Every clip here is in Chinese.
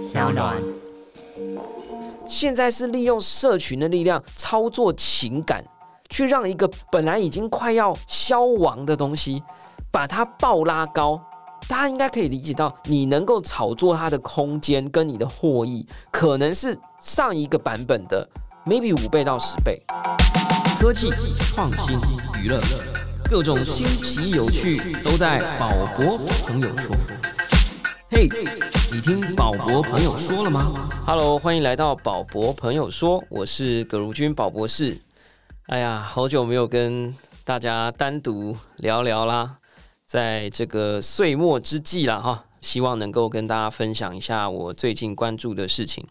小暖。现在是利用社群的力量操作情感，去让一个本来已经快要消亡的东西，把它爆拉高。大家应该可以理解到，你能够炒作它的空间跟你的获益，可能是上一个版本的 maybe 五倍到十倍。科技创新娱乐，各种新奇有趣都在宝博朋友说。嘿，你听宝博朋友说了吗？Hello，欢迎来到宝博朋友说，我是葛如君宝博士。哎呀，好久没有跟大家单独聊聊啦，在这个岁末之际啦哈，希望能够跟大家分享一下我最近关注的事情，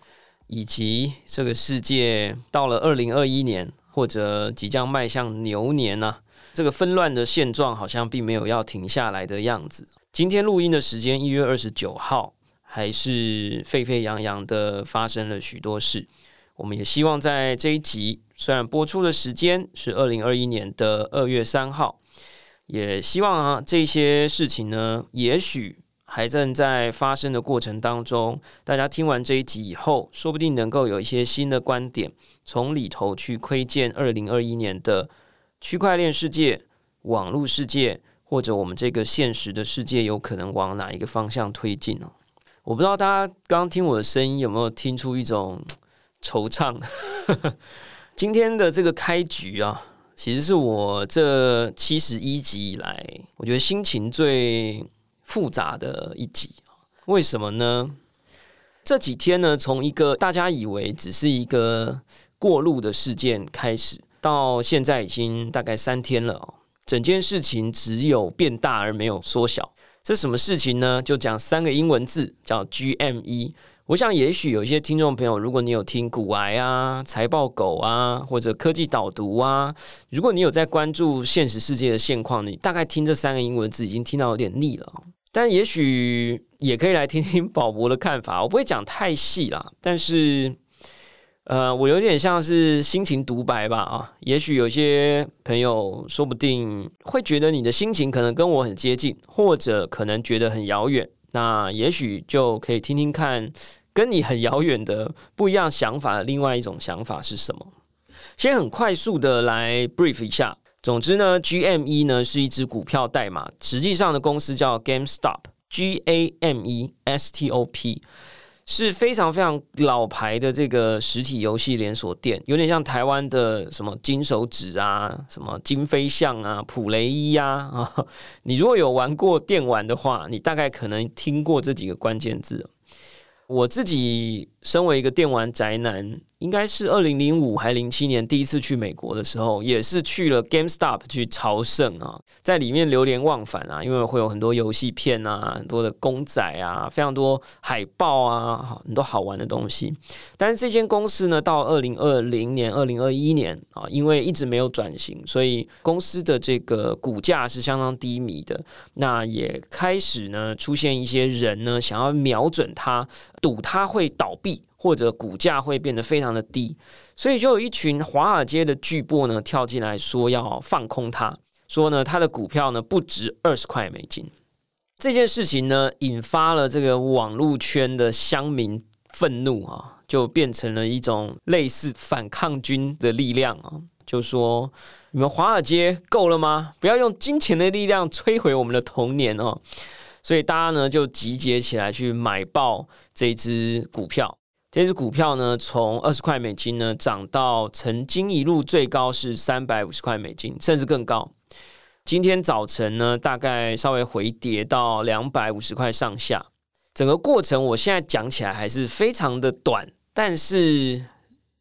以及这个世界到了二零二一年或者即将迈向牛年呢，这个纷乱的现状好像并没有要停下来的样子。今天录音的时间一月二十九号，还是沸沸扬扬的发生了许多事。我们也希望在这一集，虽然播出的时间是二零二一年的二月三号，也希望啊这些事情呢，也许还正在发生的过程当中。大家听完这一集以后，说不定能够有一些新的观点，从里头去窥见二零二一年的区块链世界、网络世界。或者我们这个现实的世界有可能往哪一个方向推进呢？我不知道大家刚刚听我的声音有没有听出一种惆怅。今天的这个开局啊，其实是我这七十一集以来，我觉得心情最复杂的一集。为什么呢？这几天呢，从一个大家以为只是一个过路的事件开始，到现在已经大概三天了整件事情只有变大而没有缩小，这什么事情呢？就讲三个英文字，叫 GME。我想，也许有一些听众朋友，如果你有听股癌啊、财报狗啊，或者科技导读啊，如果你有在关注现实世界的现况，你大概听这三个英文字已经听到有点腻了。但也许也可以来听听宝博的看法，我不会讲太细啦，但是。呃，我有点像是心情独白吧啊，也许有些朋友说不定会觉得你的心情可能跟我很接近，或者可能觉得很遥远，那也许就可以听听看跟你很遥远的不一样想法的另外一种想法是什么。先很快速的来 brief 一下，总之呢，GME 呢是一只股票代码，实际上的公司叫 GameStop，G A M E S T O P。是非常非常老牌的这个实体游戏连锁店，有点像台湾的什么金手指啊、什么金飞象啊、普雷伊呀啊。你如果有玩过电玩的话，你大概可能听过这几个关键字。我自己身为一个电玩宅男，应该是二零零五还零七年第一次去美国的时候，也是去了 GameStop 去朝圣啊，在里面流连忘返啊，因为会有很多游戏片啊，很多的公仔啊，非常多海报啊，很多好玩的东西。但是这间公司呢，到二零二零年、二零二一年啊，因为一直没有转型，所以公司的这个股价是相当低迷的。那也开始呢，出现一些人呢，想要瞄准它。赌它会倒闭，或者股价会变得非常的低，所以就有一群华尔街的巨擘呢跳进来说要放空它，说呢它的股票呢不值二十块美金。这件事情呢引发了这个网络圈的乡民愤怒啊，就变成了一种类似反抗军的力量啊，就说你们华尔街够了吗？不要用金钱的力量摧毁我们的童年哦。所以大家呢就集结起来去买爆这只股票。这只股票呢从二十块美金呢涨到曾经一路最高是三百五十块美金，甚至更高。今天早晨呢大概稍微回跌到两百五十块上下。整个过程我现在讲起来还是非常的短，但是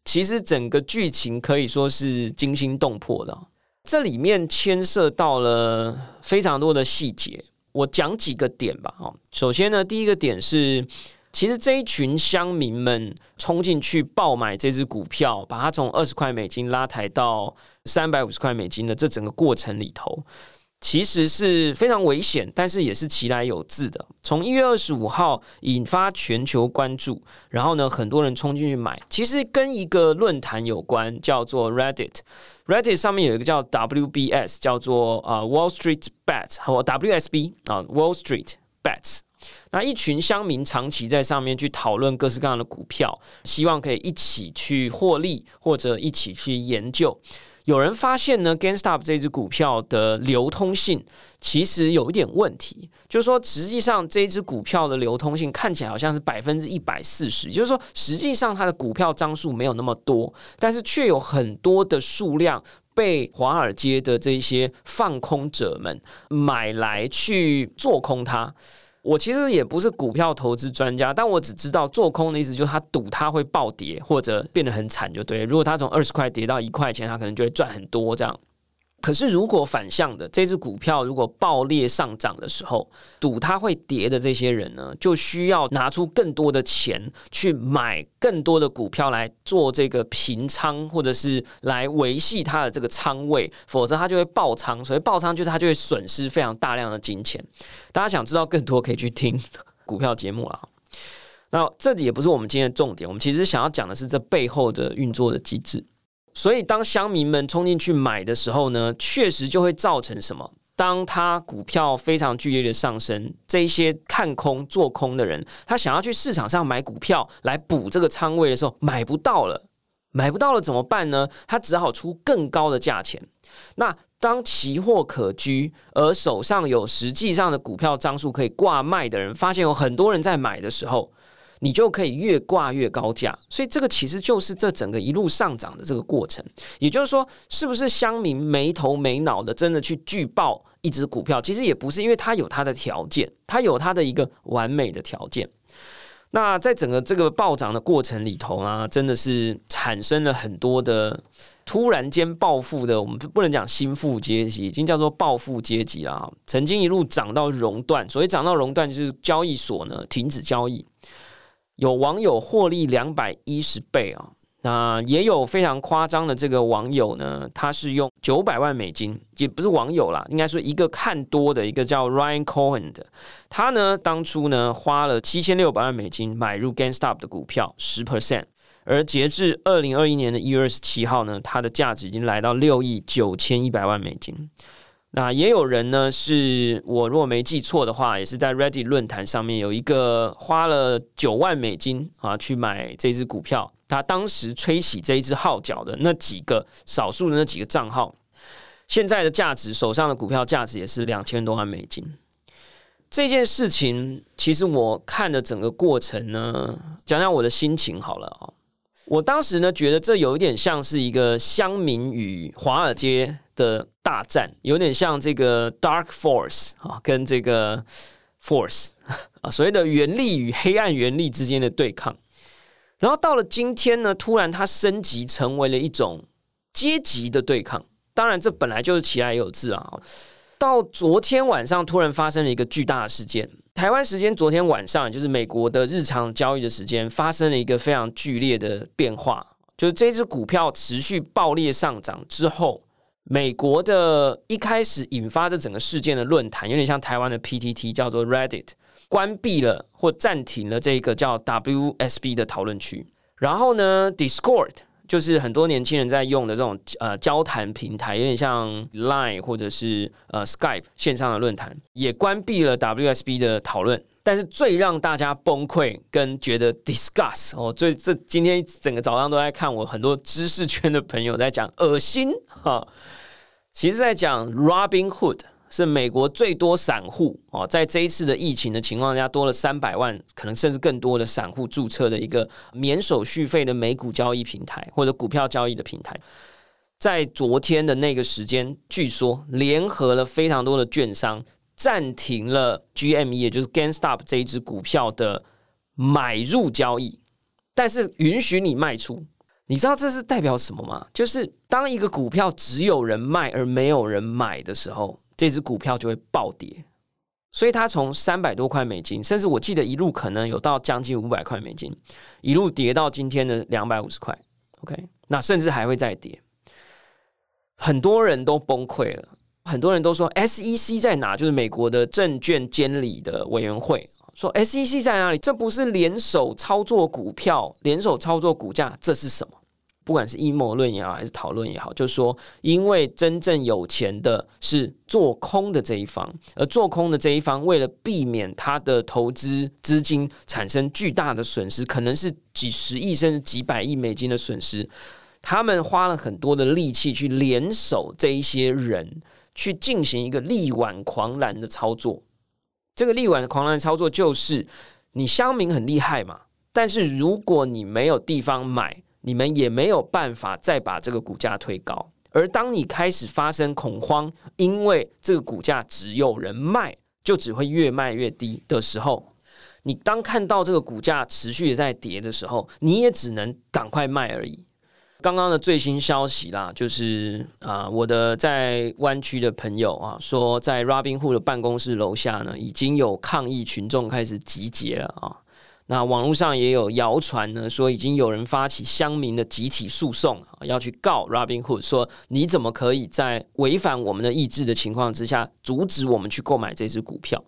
其实整个剧情可以说是惊心动魄的。这里面牵涉到了非常多的细节。我讲几个点吧，哦，首先呢，第一个点是，其实这一群乡民们冲进去爆买这只股票，把它从二十块美金拉抬到三百五十块美金的这整个过程里头。其实是非常危险，但是也是其来有自的。从一月二十五号引发全球关注，然后呢，很多人冲进去买。其实跟一个论坛有关，叫做 Reddit。Reddit 上面有一个叫 WBS，叫做啊 Wall Street Bet 和 WSB 啊 Wall Street Bets 那一群乡民长期在上面去讨论各式各样的股票，希望可以一起去获利或者一起去研究。有人发现呢，GameStop 这只股票的流通性其实有一点问题，就是说实际上这只股票的流通性看起来好像是百分之一百四十，也就是说实际上它的股票张数没有那么多，但是却有很多的数量被华尔街的这些放空者们买来去做空它。我其实也不是股票投资专家，但我只知道做空的意思就是他赌它会暴跌或者变得很惨就对。如果它从二十块跌到一块钱，他可能就会赚很多这样。可是，如果反向的这只股票如果爆裂上涨的时候，赌它会跌的这些人呢，就需要拿出更多的钱去买更多的股票来做这个平仓，或者是来维系它的这个仓位，否则它就会爆仓。所以爆仓就是它就会损失非常大量的金钱。大家想知道更多，可以去听 股票节目啊。那这里也不是我们今天的重点，我们其实想要讲的是这背后的运作的机制。所以，当乡民们冲进去买的时候呢，确实就会造成什么？当他股票非常剧烈的上升，这一些看空做空的人，他想要去市场上买股票来补这个仓位的时候，买不到了，买不到了怎么办呢？他只好出更高的价钱。那当期货可居，而手上有实际上的股票张数可以挂卖的人，发现有很多人在买的时候。你就可以越挂越高价，所以这个其实就是这整个一路上涨的这个过程。也就是说，是不是乡民没头没脑的真的去拒报一只股票？其实也不是，因为它有它的条件，它有它的一个完美的条件。那在整个这个暴涨的过程里头啊，真的是产生了很多的突然间暴富的，我们不能讲新富阶级，已经叫做暴富阶级了。曾经一路涨到熔断，所以涨到熔断就是交易所呢停止交易。有网友获利两百一十倍啊，那也有非常夸张的这个网友呢，他是用九百万美金，也不是网友啦，应该说一个看多的一个叫 Ryan Cohen 的，他呢当初呢花了七千六百万美金买入 GameStop 的股票十 percent，而截至二零二一年的一月二十七号呢，它的价值已经来到六亿九千一百万美金。那也有人呢，是我如果没记错的话，也是在 Ready 论坛上面有一个花了九万美金啊去买这只股票，他当时吹起这一只号角的那几个少数的那几个账号，现在的价值手上的股票价值也是两千多万美金。这件事情其实我看的整个过程呢，讲讲我的心情好了啊。我当时呢觉得这有一点像是一个乡民与华尔街。的大战有点像这个 Dark Force 啊，跟这个 Force 啊，所谓的原力与黑暗原力之间的对抗。然后到了今天呢，突然它升级成为了一种阶级的对抗。当然，这本来就是其来有志啊。到昨天晚上，突然发生了一个巨大的事件。台湾时间昨天晚上，就是美国的日常交易的时间，发生了一个非常剧烈的变化，就是这只股票持续暴烈上涨之后。美国的一开始引发这整个事件的论坛，有点像台湾的 PTT，叫做 Reddit，关闭了或暂停了这个叫 WSB 的讨论区。然后呢，Discord 就是很多年轻人在用的这种呃交谈平台，有点像 Line 或者是呃 Skype 线上的论坛，也关闭了 WSB 的讨论。但是最让大家崩溃跟觉得 discuss 哦，最这今天整个早上都在看我很多知识圈的朋友在讲恶心哈。其实，在讲 Robinhood 是美国最多散户哦，在这一次的疫情的情况下，多了三百万，可能甚至更多的散户注册的一个免手续费的美股交易平台或者股票交易的平台，在昨天的那个时间，据说联合了非常多的券商，暂停了 GME，也就是 GainStop 这一只股票的买入交易，但是允许你卖出。你知道这是代表什么吗？就是当一个股票只有人卖而没有人买的时候，这只股票就会暴跌。所以它从三百多块美金，甚至我记得一路可能有到将近五百块美金，一路跌到今天的两百五十块。OK，那甚至还会再跌。很多人都崩溃了，很多人都说 SEC 在哪？就是美国的证券监理的委员会。说 SEC 在哪里？这不是联手操作股票，联手操作股价，这是什么？不管是阴谋论也好，还是讨论也好，就是说因为真正有钱的是做空的这一方，而做空的这一方为了避免他的投资资金产生巨大的损失，可能是几十亿甚至几百亿美金的损失，他们花了很多的力气去联手这一些人，去进行一个力挽狂澜的操作。这个力挽狂澜的操作就是你乡民很厉害嘛。但是如果你没有地方买，你们也没有办法再把这个股价推高。而当你开始发生恐慌，因为这个股价只有人卖，就只会越卖越低的时候，你当看到这个股价持续的在跌的时候，你也只能赶快卖而已。刚刚的最新消息啦，就是啊，我的在湾区的朋友啊，说在 Robinhood 的办公室楼下呢，已经有抗议群众开始集结了啊。那网络上也有谣传呢，说已经有人发起乡民的集体诉讼，要去告 Robinhood，说你怎么可以在违反我们的意志的情况之下，阻止我们去购买这只股票？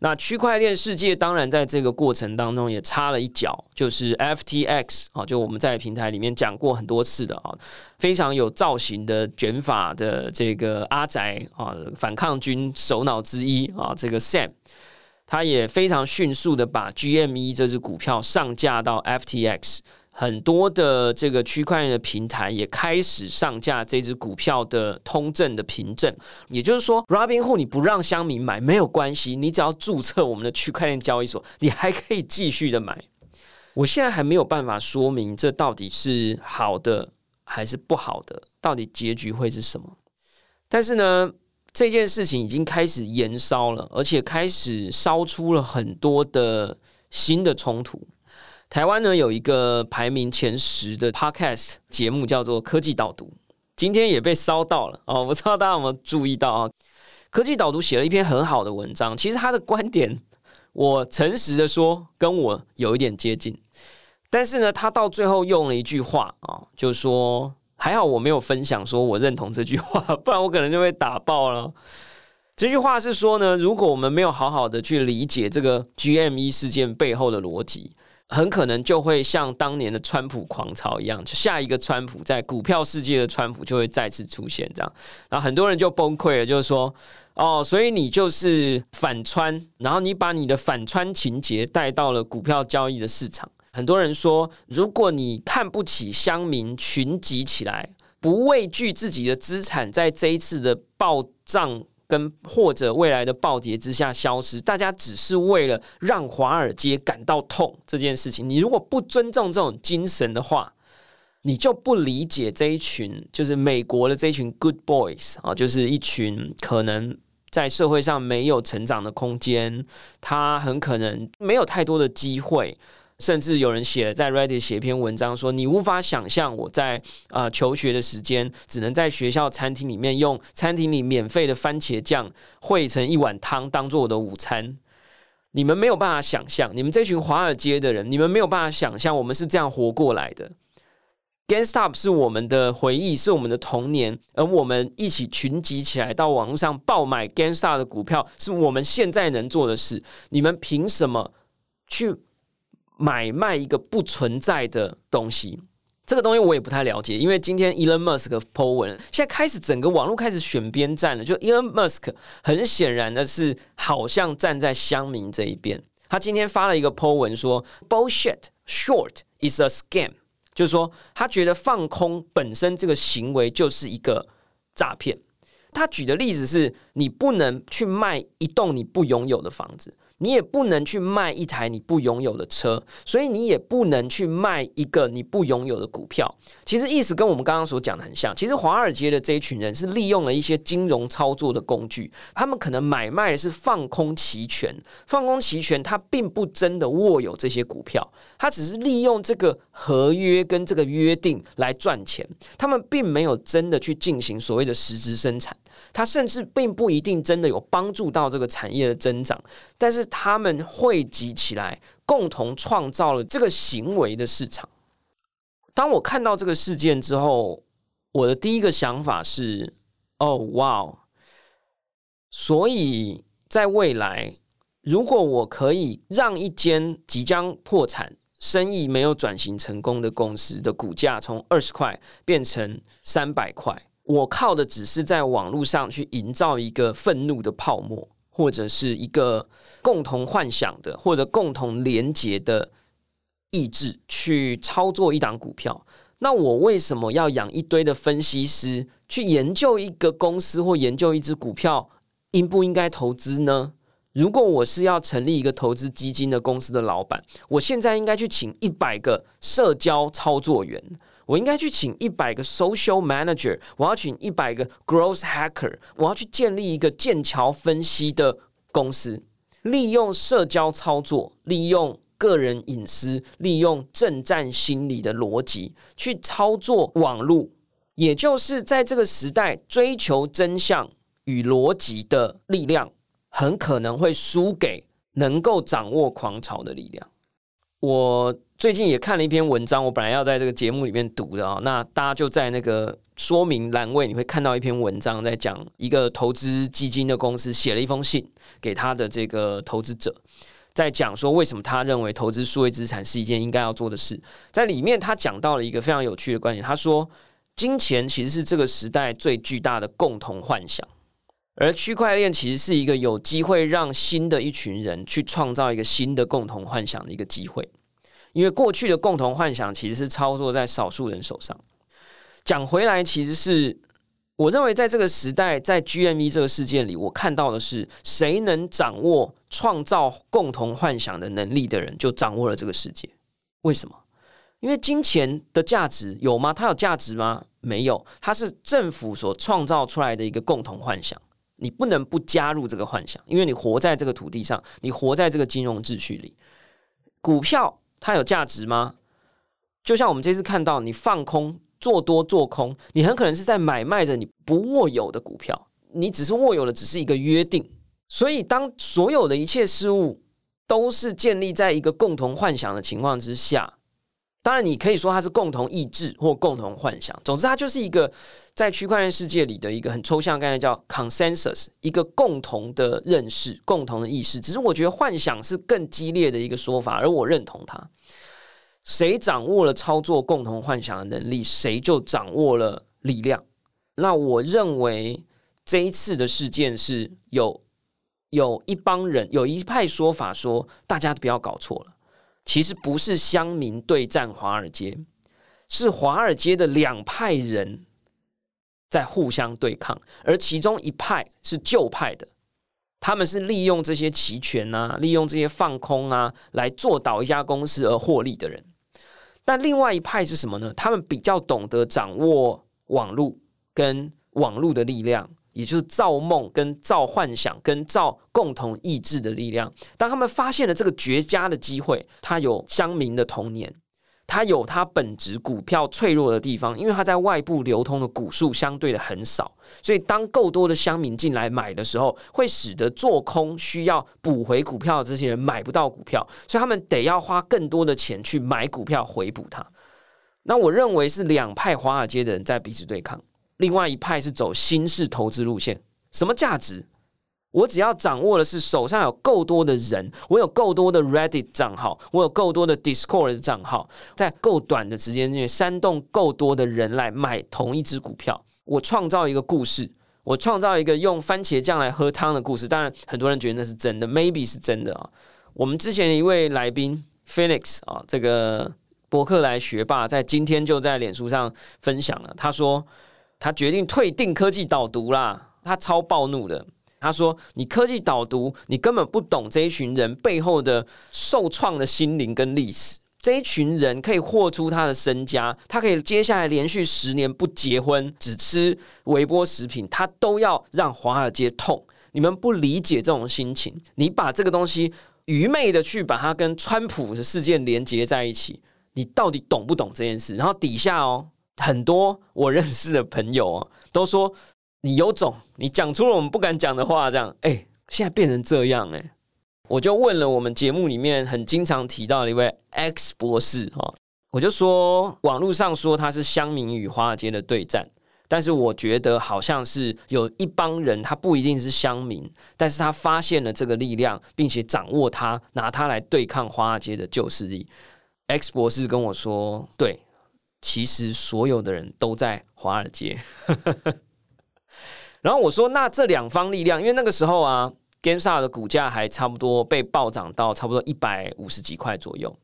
那区块链世界当然在这个过程当中也插了一脚，就是 FTX 啊，就我们在平台里面讲过很多次的啊，非常有造型的卷发的这个阿宅啊，反抗军首脑之一啊，这个 Sam。他也非常迅速的把 GME 这只股票上架到 FTX，很多的这个区块链的平台也开始上架这只股票的通证的凭证。也就是说，Robinhood 你不让乡民买没有关系，你只要注册我们的区块链交易所，你还可以继续的买。我现在还没有办法说明这到底是好的还是不好的，到底结局会是什么？但是呢？这件事情已经开始延烧了，而且开始烧出了很多的新的冲突。台湾呢有一个排名前十的 podcast 节目叫做《科技导读》，今天也被烧到了哦。我不知道大家有没有注意到啊？《科技导读》写了一篇很好的文章，其实他的观点，我诚实的说，跟我有一点接近。但是呢，他到最后用了一句话啊，就说。还好我没有分享说我认同这句话，不然我可能就会打爆了。这句话是说呢，如果我们没有好好的去理解这个 GME 事件背后的逻辑，很可能就会像当年的川普狂潮一样，就下一个川普在股票世界的川普就会再次出现，这样，然后很多人就崩溃了，就是说，哦，所以你就是反川，然后你把你的反川情节带到了股票交易的市场。很多人说，如果你看不起乡民群集起来，不畏惧自己的资产在这一次的暴涨跟或者未来的暴跌之下消失，大家只是为了让华尔街感到痛这件事情，你如果不尊重这种精神的话，你就不理解这一群就是美国的这一群 good boys 啊，就是一群可能在社会上没有成长的空间，他很可能没有太多的机会。甚至有人写在 Reddit 写一篇文章说：“你无法想象我在啊求学的时间，只能在学校餐厅里面用餐厅里免费的番茄酱汇成一碗汤当做我的午餐。你们没有办法想象，你们这群华尔街的人，你们没有办法想象我们是这样活过来的。GangStop 是我们的回忆，是我们的童年，而我们一起群集起来到网络上爆买 g a n s t o p 的股票，是我们现在能做的事。你们凭什么去？”买卖一个不存在的东西，这个东西我也不太了解。因为今天 Elon Musk Po 文，现在开始整个网络开始选边站了。就 Elon Musk 很显然的是，好像站在乡民这一边。他今天发了一个 Po 文说：“Bullshit short is a scam。”就是说，他觉得放空本身这个行为就是一个诈骗。他举的例子是：你不能去卖一栋你不拥有的房子。你也不能去卖一台你不拥有的车，所以你也不能去卖一个你不拥有的股票。其实意思跟我们刚刚所讲的很像。其实华尔街的这一群人是利用了一些金融操作的工具，他们可能买卖的是放空期权，放空期权，他并不真的握有这些股票，他只是利用这个合约跟这个约定来赚钱。他们并没有真的去进行所谓的实质生产。他甚至并不一定真的有帮助到这个产业的增长，但是他们汇集起来，共同创造了这个行为的市场。当我看到这个事件之后，我的第一个想法是：哦，哇！所以在未来，如果我可以让一间即将破产。生意没有转型成功的公司的股价从二十块变成三百块，我靠的只是在网络上去营造一个愤怒的泡沫，或者是一个共同幻想的或者共同连结的意志去操作一档股票。那我为什么要养一堆的分析师去研究一个公司或研究一只股票应不应该投资呢？如果我是要成立一个投资基金的公司的老板，我现在应该去请一百个社交操作员，我应该去请一百个 social manager，我要请一百个 growth hacker，我要去建立一个剑桥分析的公司，利用社交操作，利用个人隐私，利用正战心理的逻辑去操作网络，也就是在这个时代追求真相与逻辑的力量。很可能会输给能够掌握狂潮的力量。我最近也看了一篇文章，我本来要在这个节目里面读的啊，那大家就在那个说明栏位，你会看到一篇文章，在讲一个投资基金的公司写了一封信给他的这个投资者，在讲说为什么他认为投资数位资产是一件应该要做的事。在里面，他讲到了一个非常有趣的观点，他说，金钱其实是这个时代最巨大的共同幻想。而区块链其实是一个有机会让新的一群人去创造一个新的共同幻想的一个机会，因为过去的共同幻想其实是操作在少数人手上。讲回来，其实是我认为在这个时代，在 GME 这个事件里，我看到的是谁能掌握创造共同幻想的能力的人，就掌握了这个世界。为什么？因为金钱的价值有吗？它有价值吗？没有，它是政府所创造出来的一个共同幻想。你不能不加入这个幻想，因为你活在这个土地上，你活在这个金融秩序里。股票它有价值吗？就像我们这次看到，你放空做多做空，你很可能是在买卖着你不握有的股票，你只是握有的只是一个约定。所以，当所有的一切事物都是建立在一个共同幻想的情况之下。当然，你可以说它是共同意志或共同幻想。总之，它就是一个在区块链世界里的一个很抽象概念，叫 consensus，一个共同的认识、共同的意识。只是我觉得幻想是更激烈的一个说法，而我认同它。谁掌握了操作共同幻想的能力，谁就掌握了力量。那我认为这一次的事件是有有一帮人有一派说法说，大家不要搞错了。其实不是乡民对战华尔街，是华尔街的两派人在互相对抗，而其中一派是旧派的，他们是利用这些期权啊，利用这些放空啊，来做倒一家公司而获利的人。但另外一派是什么呢？他们比较懂得掌握网络跟网络的力量。也就是造梦、跟造幻想、跟造共同意志的力量。当他们发现了这个绝佳的机会，他有乡民的童年，他有他本质股票脆弱的地方，因为他在外部流通的股数相对的很少，所以当够多的乡民进来买的时候，会使得做空需要补回股票的这些人买不到股票，所以他们得要花更多的钱去买股票回补它。那我认为是两派华尔街的人在彼此对抗。另外一派是走新式投资路线，什么价值？我只要掌握的是手上有够多的人，我有够多的 Reddit 账号，我有够多的 Discord 账号，在够短的时间内煽动够多的人来买同一只股票。我创造一个故事，我创造一个用番茄酱来喝汤的故事。当然，很多人觉得那是真的，maybe 是真的啊。我们之前一位来宾 Phoenix 啊，这个伯克莱学霸，在今天就在脸书上分享了，他说。他决定退订科技导读啦！他超暴怒的。他说：“你科技导读，你根本不懂这一群人背后的受创的心灵跟历史。这一群人可以豁出他的身家，他可以接下来连续十年不结婚，只吃微波食品，他都要让华尔街痛。你们不理解这种心情，你把这个东西愚昧的去把它跟川普的事件连接在一起，你到底懂不懂这件事？然后底下哦。”很多我认识的朋友啊，都说你有种，你讲出了我们不敢讲的话，这样，哎，现在变成这样，哎，我就问了我们节目里面很经常提到的一位 X 博士哈，我就说网络上说他是乡民与华尔街的对战，但是我觉得好像是有一帮人，他不一定是乡民，但是他发现了这个力量，并且掌握它，拿它来对抗华尔街的旧势力。X 博士跟我说：“对，其实所有的人都在华尔街。”然后我说：“那这两方力量，因为那个时候啊，GameStop 的股价还差不多被暴涨到差不多一百五十几块左右。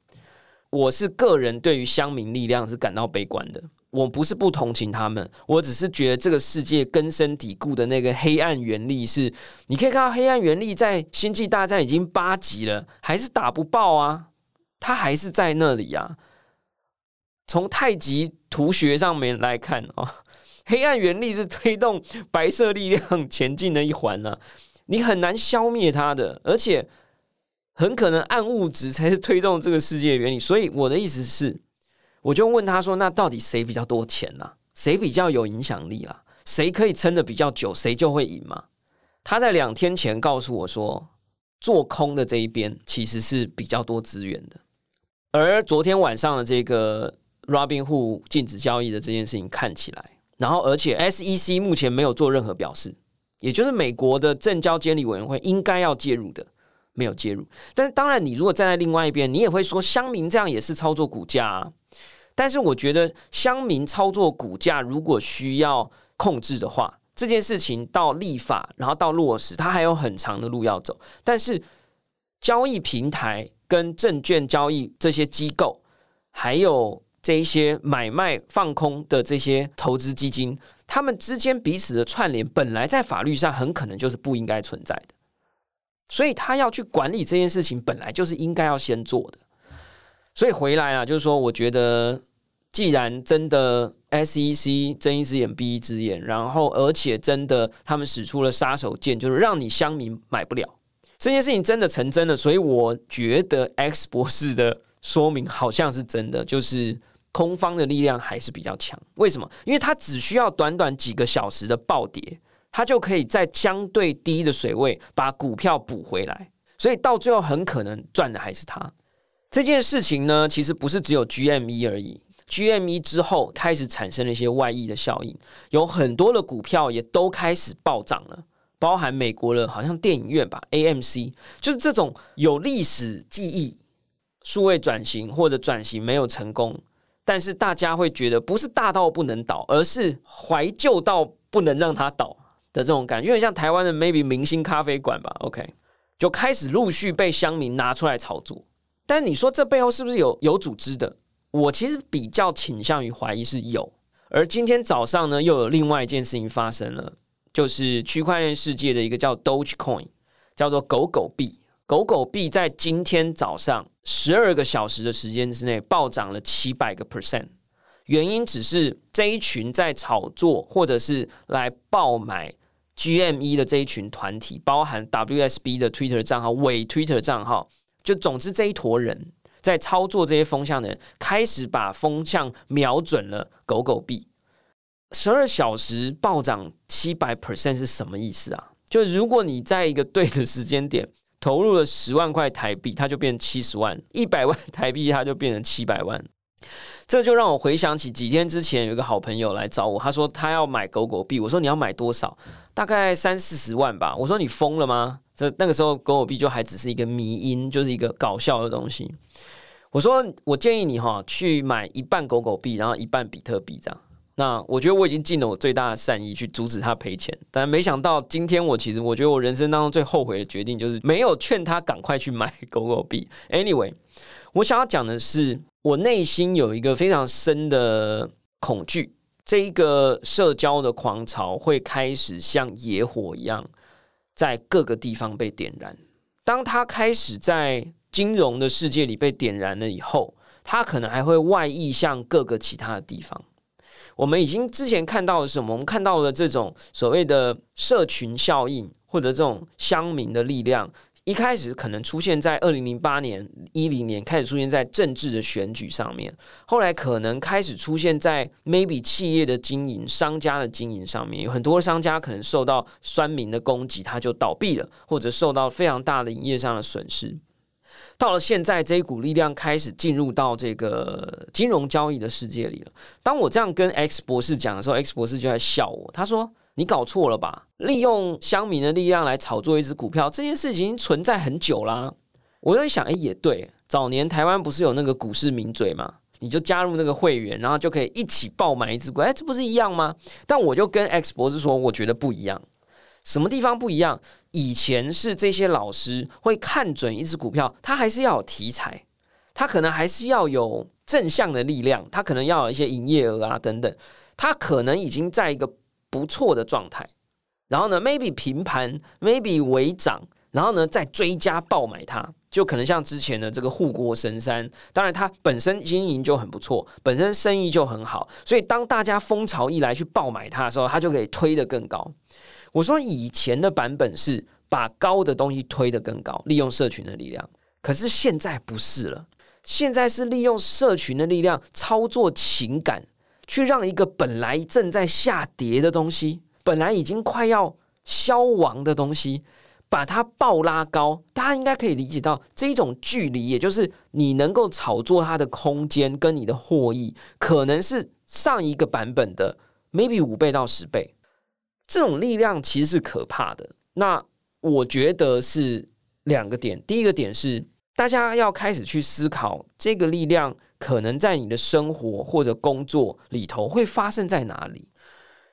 我是个人对于乡民力量是感到悲观的。我不是不同情他们，我只是觉得这个世界根深蒂固的那个黑暗原力是，你可以看到黑暗原力在星际大战已经八级了，还是打不爆啊。”它还是在那里呀。从太极图学上面来看哦，黑暗原力是推动白色力量前进的一环呢，你很难消灭它的，而且很可能暗物质才是推动这个世界的原理。所以我的意思是，我就问他说：“那到底谁比较多钱呢？谁比较有影响力啦？谁可以撑的比较久，谁就会赢嘛？”他在两天前告诉我说，做空的这一边其实是比较多资源的。而昨天晚上的这个 Robinhood 禁止交易的这件事情看起来，然后而且 SEC 目前没有做任何表示，也就是美国的证交监理委员会应该要介入的，没有介入。但是当然，你如果站在另外一边，你也会说乡民这样也是操作股价。啊。但是我觉得乡民操作股价如果需要控制的话，这件事情到立法然后到落实，它还有很长的路要走。但是交易平台。跟证券交易这些机构，还有这一些买卖放空的这些投资基金，他们之间彼此的串联，本来在法律上很可能就是不应该存在的。所以他要去管理这件事情，本来就是应该要先做的。所以回来啊，就是说，我觉得既然真的 SEC 睁一只眼闭一只眼，然后而且真的他们使出了杀手锏，就是让你乡民买不了。这件事情真的成真了，所以我觉得 X 博士的说明好像是真的，就是空方的力量还是比较强。为什么？因为它只需要短短几个小时的暴跌，它就可以在相对低的水位把股票补回来，所以到最后很可能赚的还是它。这件事情呢，其实不是只有 GME 而已，GME 之后开始产生了一些外溢的效应，有很多的股票也都开始暴涨了。包含美国的，好像电影院吧，AMC，就是这种有历史记忆、数位转型或者转型没有成功，但是大家会觉得不是大到不能倒，而是怀旧到不能让它倒的这种感觉，有点像台湾的 maybe 明星咖啡馆吧。OK，就开始陆续被乡民拿出来炒作。但你说这背后是不是有有组织的？我其实比较倾向于怀疑是有。而今天早上呢，又有另外一件事情发生了。就是区块链世界的一个叫 Dogecoin，叫做狗狗币。狗狗币在今天早上十二个小时的时间之内暴涨了七百个 percent。原因只是这一群在炒作或者是来爆买 GME 的这一群团体，包含 WSB 的 Twitter 账号、伪 Twitter 账号，就总之这一坨人在操作这些风向的人，开始把风向瞄准了狗狗币。十二小时暴涨七百 percent 是什么意思啊？就如果你在一个对的时间点投入了十万块台币，它就变七十万；一百万台币，它就变成七百万。这就让我回想起几天之前有一个好朋友来找我，他说他要买狗狗币。我说你要买多少？大概三四十万吧。我说你疯了吗？这那个时候狗狗币就还只是一个迷因，就是一个搞笑的东西。我说我建议你哈去买一半狗狗币，然后一半比特币这样。那我觉得我已经尽了我最大的善意去阻止他赔钱，但没想到今天我其实我觉得我人生当中最后悔的决定就是没有劝他赶快去买狗狗币。Anyway，我想要讲的是，我内心有一个非常深的恐惧，这一个社交的狂潮会开始像野火一样在各个地方被点燃。当它开始在金融的世界里被点燃了以后，它可能还会外溢向各个其他的地方。我们已经之前看到的是什么？我们看到了这种所谓的社群效应，或者这种乡民的力量，一开始可能出现在二零零八年、一零年开始出现在政治的选举上面，后来可能开始出现在 maybe 企业的经营、商家的经营上面，有很多商家可能受到酸民的攻击，他就倒闭了，或者受到非常大的营业上的损失。到了现在，这一股力量开始进入到这个金融交易的世界里了。当我这样跟 X 博士讲的时候，X 博士就在笑我。他说：“你搞错了吧？利用乡民的力量来炒作一只股票，这件事情存在很久啦。”我在想，哎，也对，早年台湾不是有那个股市名嘴嘛？你就加入那个会员，然后就可以一起爆买一只股，哎，这不是一样吗？但我就跟 X 博士说，我觉得不一样。什么地方不一样？以前是这些老师会看准一只股票，他还是要有题材，他可能还是要有正向的力量，他可能要有一些营业额啊等等，他可能已经在一个不错的状态，然后呢，maybe 平盘，maybe 微涨，然后呢再追加爆买它。就可能像之前的这个护国神山，当然它本身经营就很不错，本身生意就很好，所以当大家风潮一来去爆买它的时候，它就可以推得更高。我说以前的版本是把高的东西推得更高，利用社群的力量，可是现在不是了，现在是利用社群的力量操作情感，去让一个本来正在下跌的东西，本来已经快要消亡的东西。把它爆拉高，大家应该可以理解到这一种距离，也就是你能够炒作它的空间跟你的获益，可能是上一个版本的 maybe 五倍到十倍。这种力量其实是可怕的。那我觉得是两个点，第一个点是大家要开始去思考，这个力量可能在你的生活或者工作里头会发生在哪里。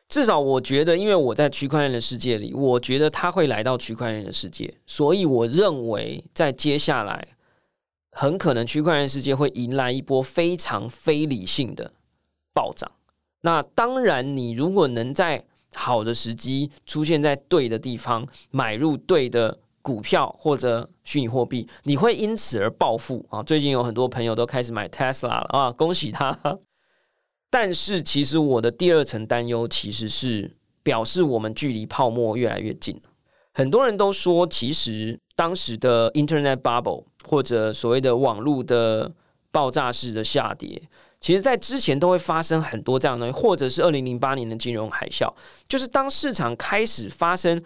至少我觉得，因为我在区块链的世界里，我觉得他会来到区块链的世界，所以我认为在接下来，很可能区块链世界会迎来一波非常非理性的暴涨。那当然，你如果能在好的时机出现在对的地方，买入对的股票或者虚拟货币，你会因此而暴富啊！最近有很多朋友都开始买 Tesla 了啊，恭喜他！但是，其实我的第二层担忧其实是表示我们距离泡沫越来越近很多人都说，其实当时的 Internet Bubble 或者所谓的网络的爆炸式的下跌，其实在之前都会发生很多这样的，或者是二零零八年的金融海啸，就是当市场开始发生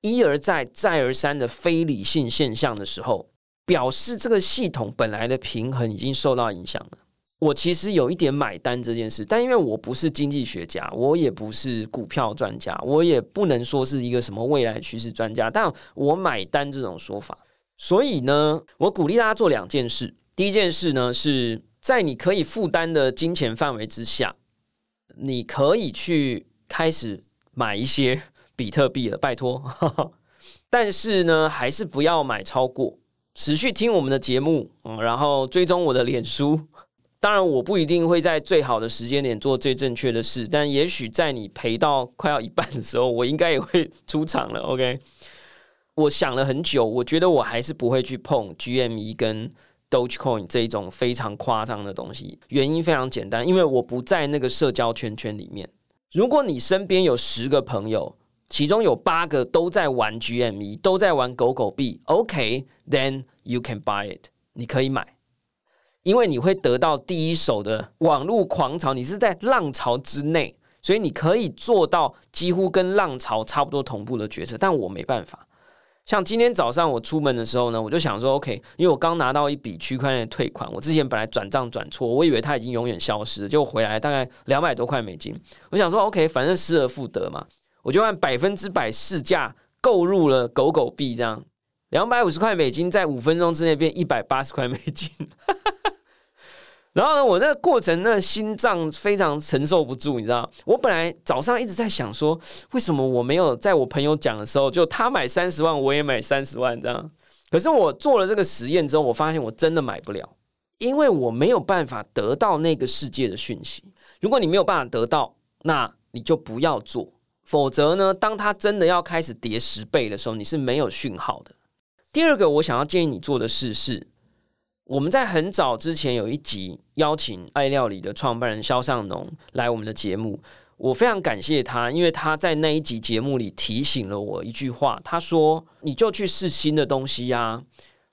一而再、再而三的非理性现象的时候，表示这个系统本来的平衡已经受到影响了。我其实有一点买单这件事，但因为我不是经济学家，我也不是股票专家，我也不能说是一个什么未来趋势专家，但我买单这种说法。所以呢，我鼓励大家做两件事。第一件事呢，是在你可以负担的金钱范围之下，你可以去开始买一些比特币了，拜托。但是呢，还是不要买超过。持续听我们的节目，嗯，然后追踪我的脸书。当然，我不一定会在最好的时间点做最正确的事，但也许在你赔到快要一半的时候，我应该也会出场了。OK，我想了很久，我觉得我还是不会去碰 GME 跟 Dogecoin 这一种非常夸张的东西。原因非常简单，因为我不在那个社交圈圈里面。如果你身边有十个朋友，其中有八个都在玩 GME，都在玩狗狗币，OK，then you can buy it，你可以买。因为你会得到第一手的网络狂潮，你是在浪潮之内，所以你可以做到几乎跟浪潮差不多同步的决策。但我没办法。像今天早上我出门的时候呢，我就想说，OK，因为我刚拿到一笔区块链退款，我之前本来转账转错，我以为它已经永远消失，结果回来大概两百多块美金。我想说，OK，反正失而复得嘛，我就按百分之百市价购入了狗狗币，这样两百五十块美金在五分钟之内变一百八十块美金。然后呢，我那个过程，那心脏非常承受不住，你知道？我本来早上一直在想说，为什么我没有在我朋友讲的时候，就他买三十万，我也买三十万这样？可是我做了这个实验之后，我发现我真的买不了，因为我没有办法得到那个世界的讯息。如果你没有办法得到，那你就不要做。否则呢，当它真的要开始跌十倍的时候，你是没有讯号的。第二个，我想要建议你做的事是。我们在很早之前有一集邀请爱料理的创办人肖尚农来我们的节目，我非常感谢他，因为他在那一集节目里提醒了我一句话，他说：“你就去试新的东西呀，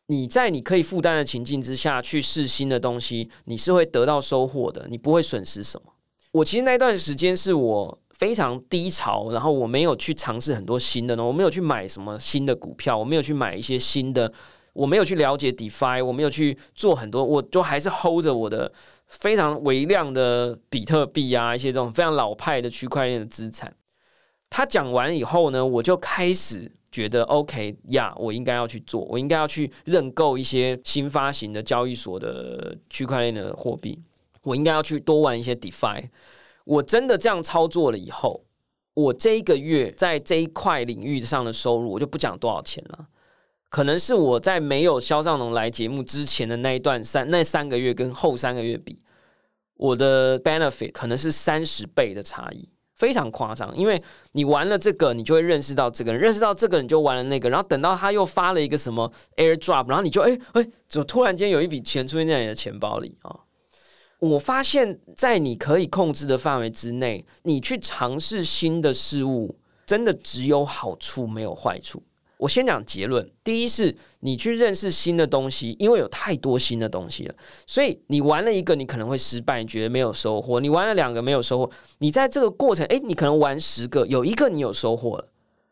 你在你可以负担的情境之下去试新的东西，你是会得到收获的，你不会损失什么。”我其实那段时间是我非常低潮，然后我没有去尝试很多新的呢，我没有去买什么新的股票，我没有去买一些新的。我没有去了解 DeFi，我没有去做很多，我就还是 hold 着我的非常微量的比特币啊，一些这种非常老派的区块链的资产。他讲完以后呢，我就开始觉得 OK 呀，我应该要去做，我应该要去认购一些新发行的交易所的区块链的货币，我应该要去多玩一些 DeFi。我真的这样操作了以后，我这一个月在这一块领域上的收入，我就不讲多少钱了。可能是我在没有肖尚龙来节目之前的那一段三那三个月跟后三个月比，我的 benefit 可能是三十倍的差异，非常夸张。因为你玩了这个，你就会认识到这个人，认识到这个，你就玩了那个，然后等到他又发了一个什么 airdrop，然后你就哎哎，怎么突然间有一笔钱出现在你的钱包里啊？我发现，在你可以控制的范围之内，你去尝试新的事物，真的只有好处没有坏处。我先讲结论。第一是，你去认识新的东西，因为有太多新的东西了，所以你玩了一个，你可能会失败，你觉得没有收获；你玩了两个，没有收获。你在这个过程，诶，你可能玩十个，有一个你有收获了，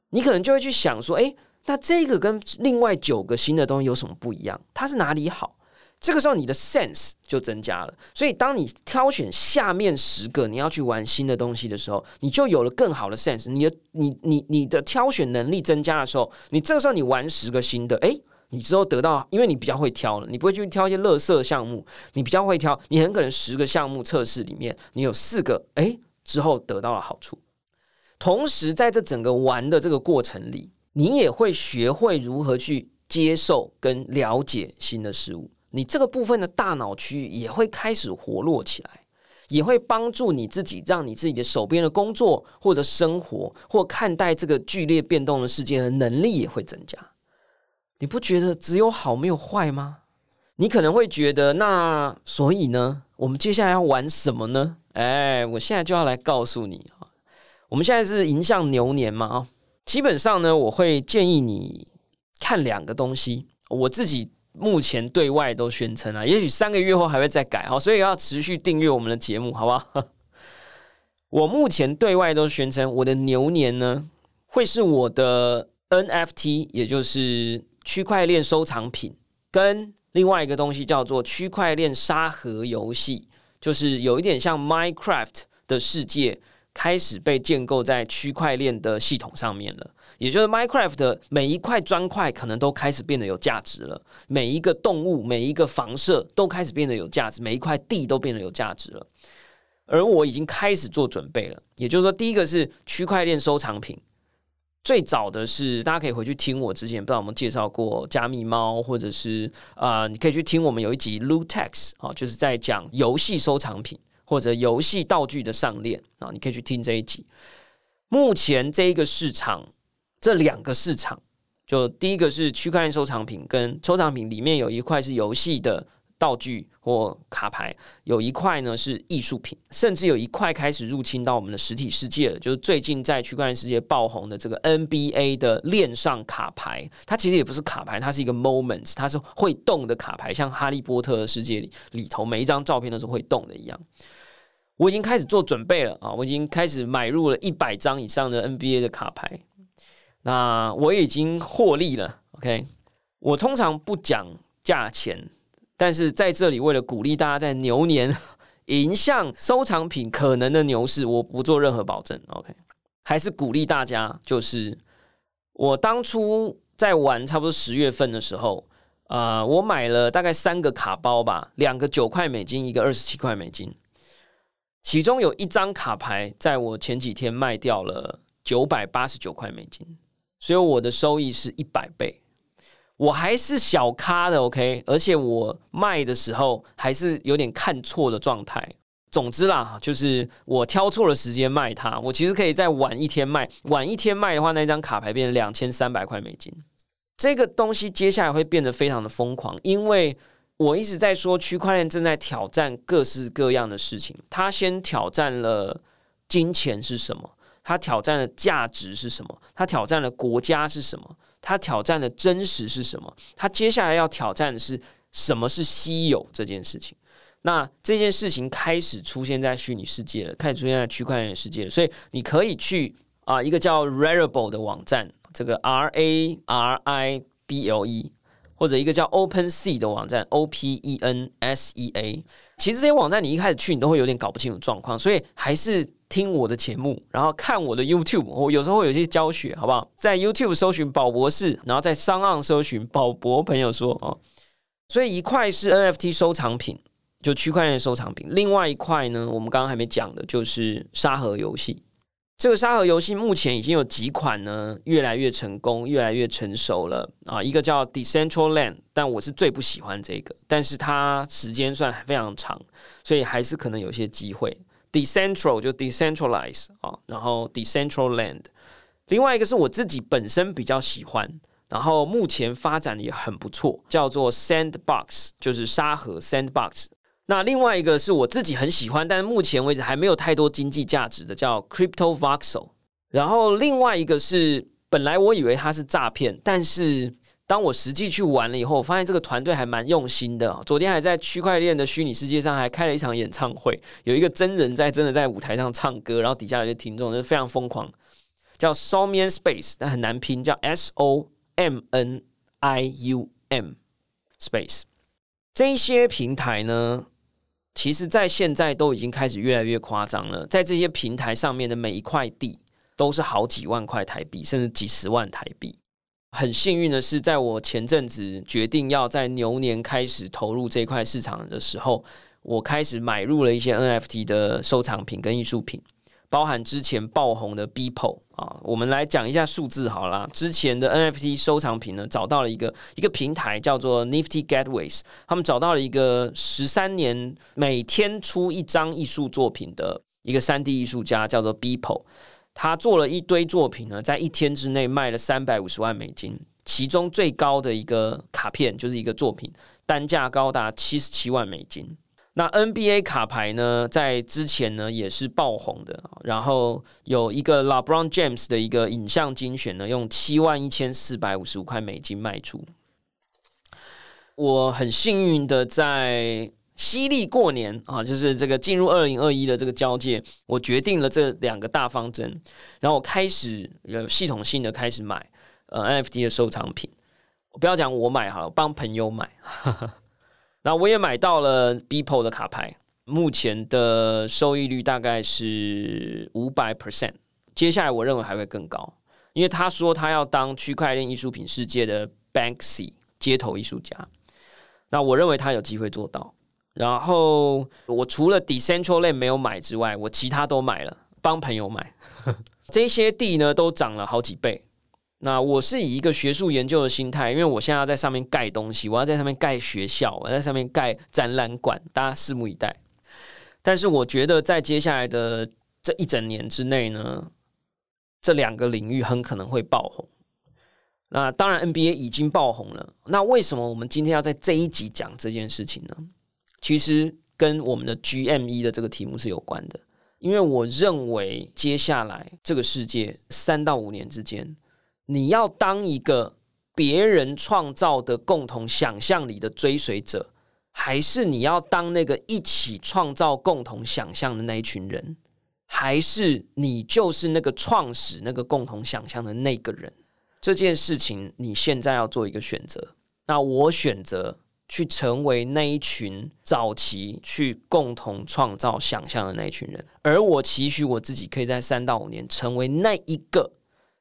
你可能就会去想说，诶，那这个跟另外九个新的东西有什么不一样？它是哪里好？这个时候你的 sense 就增加了，所以当你挑选下面十个你要去玩新的东西的时候，你就有了更好的 sense。你的你你你的挑选能力增加的时候，你这个时候你玩十个新的，诶，你之后得到，因为你比较会挑了，你不会去挑一些乐色项目，你比较会挑，你很可能十个项目测试里面，你有四个，诶，之后得到了好处。同时在这整个玩的这个过程里，你也会学会如何去接受跟了解新的事物。你这个部分的大脑区域也会开始活络起来，也会帮助你自己，让你自己的手边的工作或者生活或看待这个剧烈变动的世界的能力也会增加。你不觉得只有好没有坏吗？你可能会觉得，那所以呢，我们接下来要玩什么呢？哎，我现在就要来告诉你啊，我们现在是迎向牛年嘛啊，基本上呢，我会建议你看两个东西，我自己。目前对外都宣称啊，也许三个月后还会再改哈，所以要持续订阅我们的节目，好不好？我目前对外都宣称，我的牛年呢会是我的 NFT，也就是区块链收藏品，跟另外一个东西叫做区块链沙盒游戏，就是有一点像 Minecraft 的世界，开始被建构在区块链的系统上面了。也就是 Minecraft 的每一块砖块可能都开始变得有价值了，每一个动物、每一个房舍都开始变得有价值，每一块地都变得有价值了。而我已经开始做准备了，也就是说，第一个是区块链收藏品，最早的是大家可以回去听我之前不知道我们介绍过加密猫，或者是啊，你可以去听我们有一集 Lootex 啊，就是在讲游戏收藏品或者游戏道具的上链啊，你可以去听这一集。目前这一个市场。这两个市场，就第一个是区块链收藏品，跟收藏品里面有一块是游戏的道具或卡牌，有一块呢是艺术品，甚至有一块开始入侵到我们的实体世界了。就是最近在区块链世界爆红的这个 NBA 的链上卡牌，它其实也不是卡牌，它是一个 moment，它是会动的卡牌，像哈利波特的世界里里头每一张照片都是会动的一样。我已经开始做准备了啊，我已经开始买入了一百张以上的 NBA 的卡牌。那我已经获利了，OK。我通常不讲价钱，但是在这里为了鼓励大家在牛年 迎向收藏品可能的牛市，我不做任何保证，OK。还是鼓励大家，就是我当初在玩差不多十月份的时候，啊，我买了大概三个卡包吧，两个九块美金，一个二十七块美金，其中有一张卡牌在我前几天卖掉了九百八十九块美金。所以我的收益是一百倍，我还是小咖的，OK，而且我卖的时候还是有点看错的状态。总之啦，就是我挑错了时间卖它，我其实可以再晚一天卖，晚一天卖的话，那张卡牌变成两千三百块美金。这个东西接下来会变得非常的疯狂，因为我一直在说区块链正在挑战各式各样的事情。它先挑战了金钱是什么。它挑战的价值是什么？它挑战的国家是什么？它挑战的真实是什么？它接下来要挑战的是什么是稀有这件事情？那这件事情开始出现在虚拟世界了，开始出现在区块链世界了。所以你可以去啊一个叫 Rarible 的网站，这个 R A R I B L E，或者一个叫 Open Sea 的网站 O P E N S E A。其实这些网站你一开始去你都会有点搞不清楚状况，所以还是。听我的节目，然后看我的 YouTube，我有时候会有些教学，好不好？在 YouTube 搜寻宝博士，然后在商岸搜寻宝博朋友说哦。所以一块是 NFT 收藏品，就区块链收藏品；另外一块呢，我们刚刚还没讲的，就是沙盒游戏。这个沙盒游戏目前已经有几款呢，越来越成功，越来越成熟了啊。一个叫 Decentraland，但我是最不喜欢这个，但是它时间算非常长，所以还是可能有些机会。Decentral 就 Decentralize 啊，然后 decentral land，。另外一个是我自己本身比较喜欢，然后目前发展也很不错，叫做 Sandbox，就是沙盒 Sandbox。那另外一个是我自己很喜欢，但是目前为止还没有太多经济价值的，叫 Crypto Voxel。然后另外一个是，本来我以为它是诈骗，但是当我实际去玩了以后，我发现这个团队还蛮用心的。昨天还在区块链的虚拟世界上还开了一场演唱会，有一个真人在真的在舞台上唱歌，然后底下有些听众就非常疯狂，叫 Somian Space，但很难拼，叫 S O M N I U M Space。这些平台呢？其实，在现在都已经开始越来越夸张了。在这些平台上面的每一块地，都是好几万块台币，甚至几十万台币。很幸运的是，在我前阵子决定要在牛年开始投入这块市场的时候，我开始买入了一些 NFT 的收藏品跟艺术品。包含之前爆红的 Beeple 啊，我们来讲一下数字好了。之前的 NFT 收藏品呢，找到了一个一个平台叫做 Nifty Gateways，他们找到了一个十三年每天出一张艺术作品的一个三 D 艺术家，叫做 Beeple。他做了一堆作品呢，在一天之内卖了三百五十万美金，其中最高的一个卡片就是一个作品，单价高达七十七万美金。那 NBA 卡牌呢，在之前呢也是爆红的，然后有一个 LeBron James 的一个影像精选呢，用七万一千四百五十五块美金卖出。我很幸运的在犀利过年啊，就是这个进入二零二一的这个交界，我决定了这两个大方针，然后我开始有系统性的开始买呃 NFT 的收藏品。我不要讲我买好了，帮朋友买。那我也买到了 Beeple 的卡牌，目前的收益率大概是五百 percent。接下来我认为还会更高，因为他说他要当区块链艺术品世界的 Banksy 街头艺术家。那我认为他有机会做到。然后我除了 Decentraland 没有买之外，我其他都买了，帮朋友买。这些地呢都涨了好几倍。那我是以一个学术研究的心态，因为我现在要在上面盖东西，我要在上面盖学校，我在上面盖展览馆，大家拭目以待。但是我觉得在接下来的这一整年之内呢，这两个领域很可能会爆红。那当然，NBA 已经爆红了。那为什么我们今天要在这一集讲这件事情呢？其实跟我们的 GME 的这个题目是有关的，因为我认为接下来这个世界三到五年之间。你要当一个别人创造的共同想象里的追随者，还是你要当那个一起创造共同想象的那一群人，还是你就是那个创始那个共同想象的那个人？这件事情你现在要做一个选择。那我选择去成为那一群早期去共同创造想象的那一群人，而我期许我自己可以在三到五年成为那一个。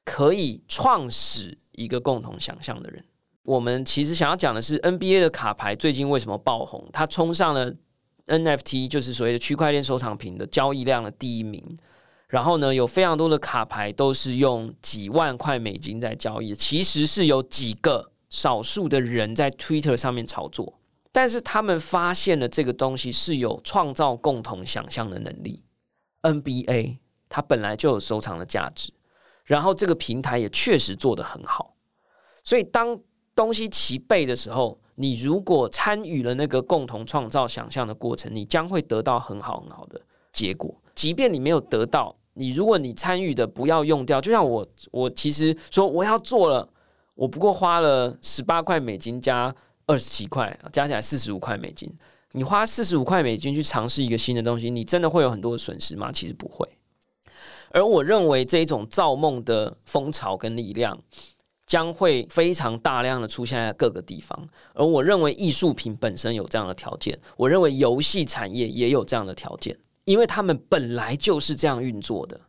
可以创始一个共同想象的人。我们其实想要讲的是 NBA 的卡牌最近为什么爆红？它冲上了 NFT，就是所谓的区块链收藏品的交易量的第一名。然后呢，有非常多的卡牌都是用几万块美金在交易，其实是有几个少数的人在 Twitter 上面炒作，但是他们发现了这个东西是有创造共同想象的能力。NBA 它本来就有收藏的价值。然后这个平台也确实做得很好，所以当东西齐备的时候，你如果参与了那个共同创造想象的过程，你将会得到很好很好的结果。即便你没有得到，你如果你参与的不要用掉，就像我，我其实说我要做了，我不过花了十八块美金加二十七块，加起来四十五块美金。你花四十五块美金去尝试一个新的东西，你真的会有很多的损失吗？其实不会。而我认为这一种造梦的风潮跟力量将会非常大量的出现在各个地方，而我认为艺术品本身有这样的条件，我认为游戏产业也有这样的条件，因为他们本来就是这样运作的。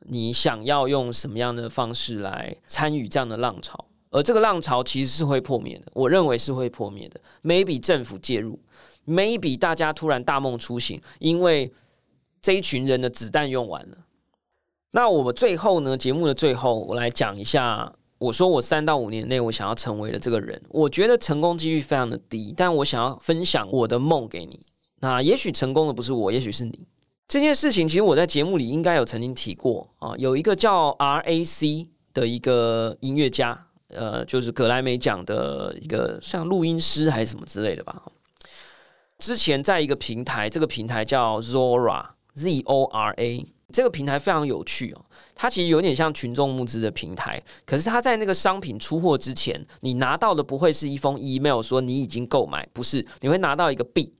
你想要用什么样的方式来参与这样的浪潮？而这个浪潮其实是会破灭的，我认为是会破灭的。Maybe 政府介入，Maybe 大家突然大梦初醒，因为这一群人的子弹用完了。那我们最后呢？节目的最后，我来讲一下。我说我三到五年内我想要成为的这个人，我觉得成功几率非常的低，但我想要分享我的梦给你。那也许成功的不是我，也许是你。这件事情其实我在节目里应该有曾经提过啊。有一个叫 R.A.C 的一个音乐家，呃，就是格莱美奖的一个像录音师还是什么之类的吧。之前在一个平台，这个平台叫 Zora，Z-O-R-A。这个平台非常有趣哦，它其实有点像群众募资的平台，可是它在那个商品出货之前，你拿到的不会是一封 email 说你已经购买，不是，你会拿到一个币。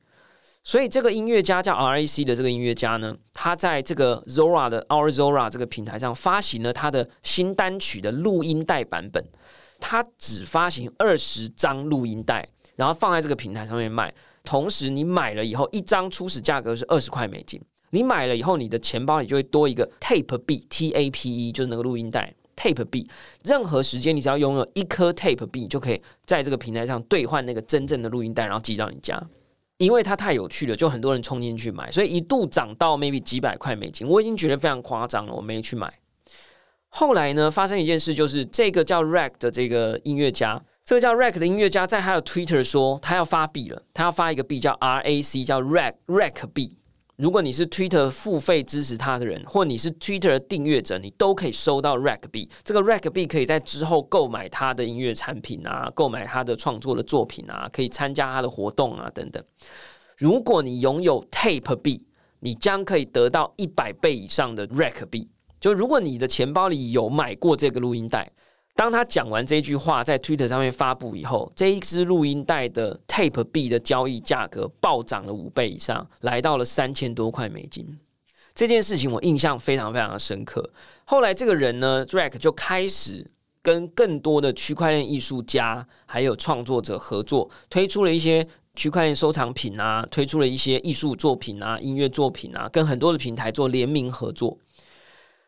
所以这个音乐家叫 R.A.C 的这个音乐家呢，他在这个 Zora 的 Our Zora 这个平台上发行了他的新单曲的录音带版本，他只发行二十张录音带，然后放在这个平台上面卖。同时，你买了以后，一张初始价格是二十块美金。你买了以后，你的钱包里就会多一个 tape 币，T A P E，就是那个录音带 tape 币。任何时间，你只要拥有一颗 tape 币，就可以在这个平台上兑换那个真正的录音带，然后寄到你家。因为它太有趣了，就很多人冲进去买，所以一度涨到 maybe 几百块美金。我已经觉得非常夸张了，我没去买。后来呢，发生一件事，就是这个叫 Rack 的这个音乐家，这个叫 Rack 的音乐家，在他的 Twitter 说，他要发币了，他要发一个币叫 R A C，叫 Rack Rack 币。如果你是 Twitter 付费支持他的人，或你是 Twitter 订阅者，你都可以收到 Rack 币。这个 Rack 币可以在之后购买他的音乐产品啊，购买他的创作的作品啊，可以参加他的活动啊等等。如果你拥有 Tape 币，你将可以得到一百倍以上的 Rack 币。就如果你的钱包里有买过这个录音带。当他讲完这句话在 Twitter 上面发布以后，这一支录音带的 Tape 币的交易价格暴涨了五倍以上，来到了三千多块美金。这件事情我印象非常非常的深刻。后来这个人呢，Drake 就开始跟更多的区块链艺术家还有创作者合作，推出了一些区块链收藏品啊，推出了一些艺术作品啊、音乐作品啊，跟很多的平台做联名合作。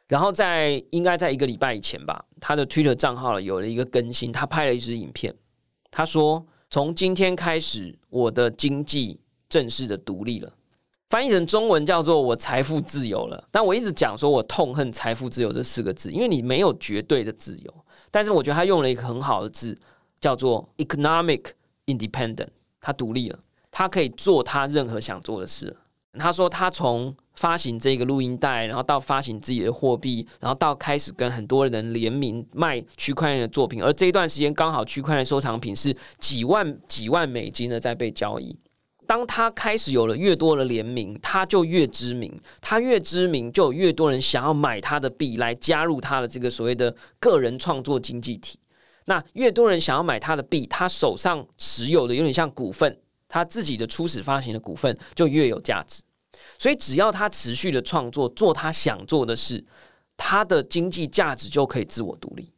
然后在应该在一个礼拜以前吧，他的 Twitter 账号了有了一个更新，他拍了一支影片。他说：“从今天开始，我的经济正式的独立了。”翻译成中文叫做“我财富自由了”。但我一直讲说我痛恨“财富自由”这四个字，因为你没有绝对的自由。但是我觉得他用了一个很好的字，叫做 “economic independent”，他独立了，他可以做他任何想做的事。他说他从发行这个录音带，然后到发行自己的货币，然后到开始跟很多人联名卖区块链的作品，而这一段时间刚好区块链收藏品是几万几万美金的在被交易。当他开始有了越多的联名，他就越知名，他越知名就越多人想要买他的币来加入他的这个所谓的个人创作经济体。那越多人想要买他的币，他手上持有的有点像股份，他自己的初始发行的股份就越有价值。所以，只要他持续的创作，做他想做的事，他的经济价值就可以自我独立。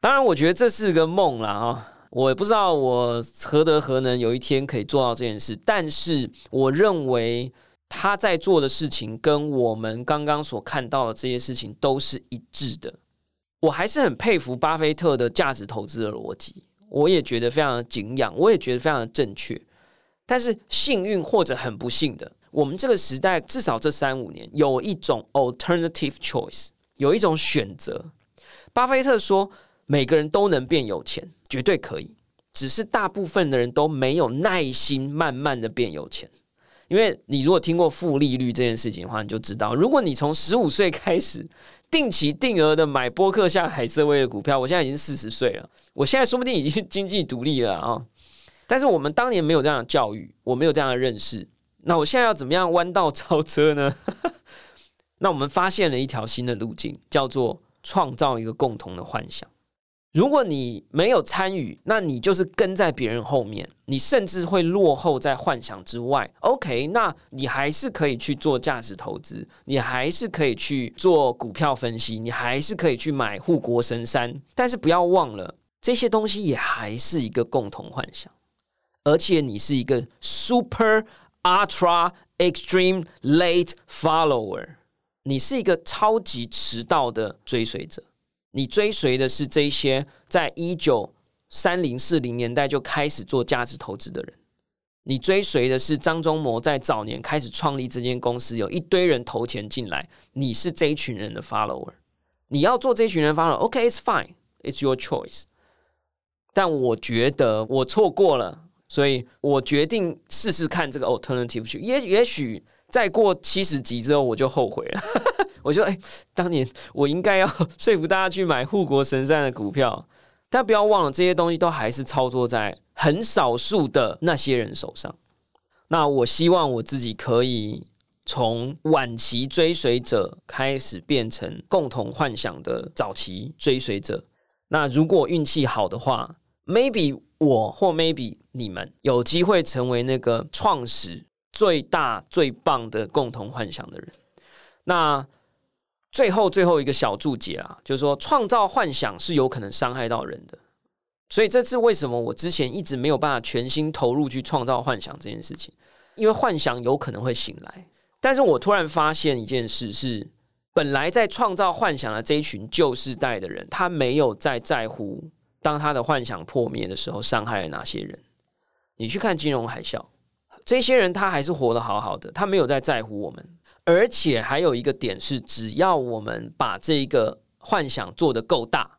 当然，我觉得这是个梦了啊！我也不知道我何德何能，有一天可以做到这件事。但是，我认为他在做的事情跟我们刚刚所看到的这些事情都是一致的。我还是很佩服巴菲特的价值投资的逻辑，我也觉得非常的敬仰，我也觉得非常的正确。但是，幸运或者很不幸的。我们这个时代，至少这三五年，有一种 alternative choice，有一种选择。巴菲特说，每个人都能变有钱，绝对可以，只是大部分的人都没有耐心，慢慢的变有钱。因为你如果听过负利率这件事情的话，你就知道，如果你从十五岁开始定期定额的买波克夏海瑟威的股票，我现在已经四十岁了，我现在说不定已经经济独立了啊。但是我们当年没有这样的教育，我没有这样的认识。那我现在要怎么样弯道超车呢？那我们发现了一条新的路径，叫做创造一个共同的幻想。如果你没有参与，那你就是跟在别人后面，你甚至会落后在幻想之外。OK，那你还是可以去做价值投资，你还是可以去做股票分析，你还是可以去买护国神山。但是不要忘了，这些东西也还是一个共同幻想，而且你是一个 super。Ultra extreme late follower，你是一个超级迟到的追随者。你追随的是这些在一九三零四零年代就开始做价值投资的人。你追随的是张忠谋在早年开始创立这间公司，有一堆人投钱进来，你是这一群人的 follower。你要做这一群人 follower，OK，it's fine，it's your choice。但我觉得我错过了，所以我决定试试看这个 alternative 去。也也许再过七十集之后，我就后悔了。我觉得，哎，当年我应该要说服大家去买护国神山的股票。但不要忘了，这些东西都还是操作在很少数的那些人手上。那我希望我自己可以从晚期追随者开始变成共同幻想的早期追随者。那如果运气好的话，maybe 我或 maybe 你们有机会成为那个创始最大最棒的共同幻想的人。那。最后最后一个小注解啊，就是说创造幻想是有可能伤害到人的，所以这次为什么我之前一直没有办法全心投入去创造幻想这件事情？因为幻想有可能会醒来，但是我突然发现一件事是，本来在创造幻想的这一群旧世代的人，他没有在在乎当他的幻想破灭的时候伤害了哪些人。你去看金融海啸，这些人他还是活得好好的，他没有在在乎我们。而且还有一个点是，只要我们把这个幻想做得够大，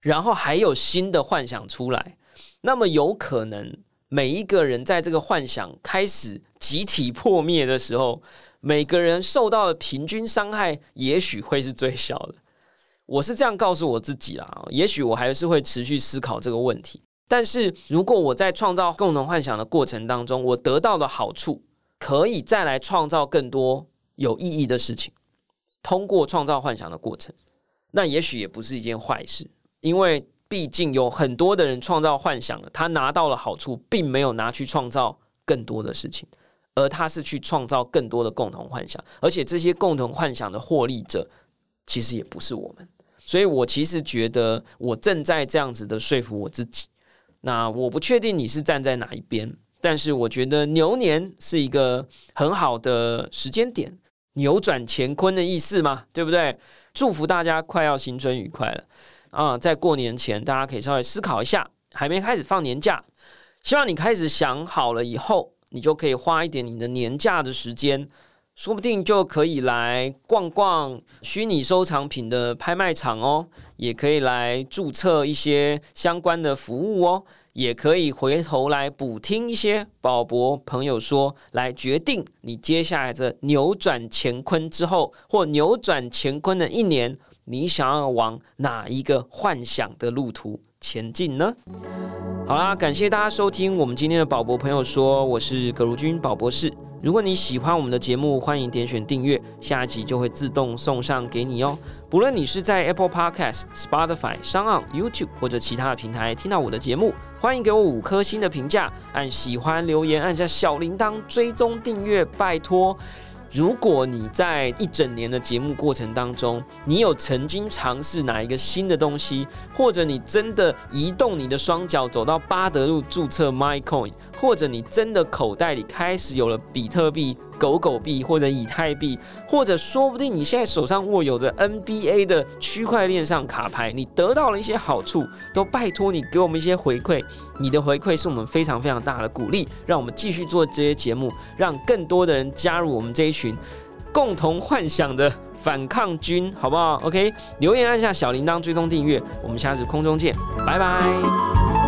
然后还有新的幻想出来，那么有可能每一个人在这个幻想开始集体破灭的时候，每个人受到的平均伤害也许会是最小的。我是这样告诉我自己啦，也许我还是会持续思考这个问题。但是如果我在创造共同幻想的过程当中，我得到的好处可以再来创造更多。有意义的事情，通过创造幻想的过程，那也许也不是一件坏事，因为毕竟有很多的人创造幻想了，他拿到了好处，并没有拿去创造更多的事情，而他是去创造更多的共同幻想，而且这些共同幻想的获利者，其实也不是我们，所以我其实觉得我正在这样子的说服我自己。那我不确定你是站在哪一边，但是我觉得牛年是一个很好的时间点。扭转乾坤的意思嘛，对不对？祝福大家快要新春愉快了啊！在过年前，大家可以稍微思考一下，还没开始放年假，希望你开始想好了以后，你就可以花一点你的年假的时间，说不定就可以来逛逛虚拟收藏品的拍卖场哦，也可以来注册一些相关的服务哦。也可以回头来补听一些宝博朋友说，来决定你接下来的扭转乾坤之后，或扭转乾坤的一年，你想要往哪一个幻想的路途前进呢？好啦，感谢大家收听我们今天的宝博朋友说，我是葛如君宝博士。如果你喜欢我们的节目，欢迎点选订阅，下一集就会自动送上给你哦。不论你是在 Apple Podcast、Spotify、商岸、YouTube 或者其他的平台听到我的节目，欢迎给我五颗星的评价，按喜欢留言，按下小铃铛追踪订阅，拜托。如果你在一整年的节目过程当中，你有曾经尝试哪一个新的东西，或者你真的移动你的双脚走到巴德路注册 MyCoin。或者你真的口袋里开始有了比特币、狗狗币或者以太币，或者说不定你现在手上握有着 NBA 的区块链上卡牌，你得到了一些好处，都拜托你给我们一些回馈。你的回馈是我们非常非常大的鼓励，让我们继续做这些节目，让更多的人加入我们这一群共同幻想的反抗军，好不好？OK，留言按下小铃铛追踪订阅，我们下次空中见，拜拜。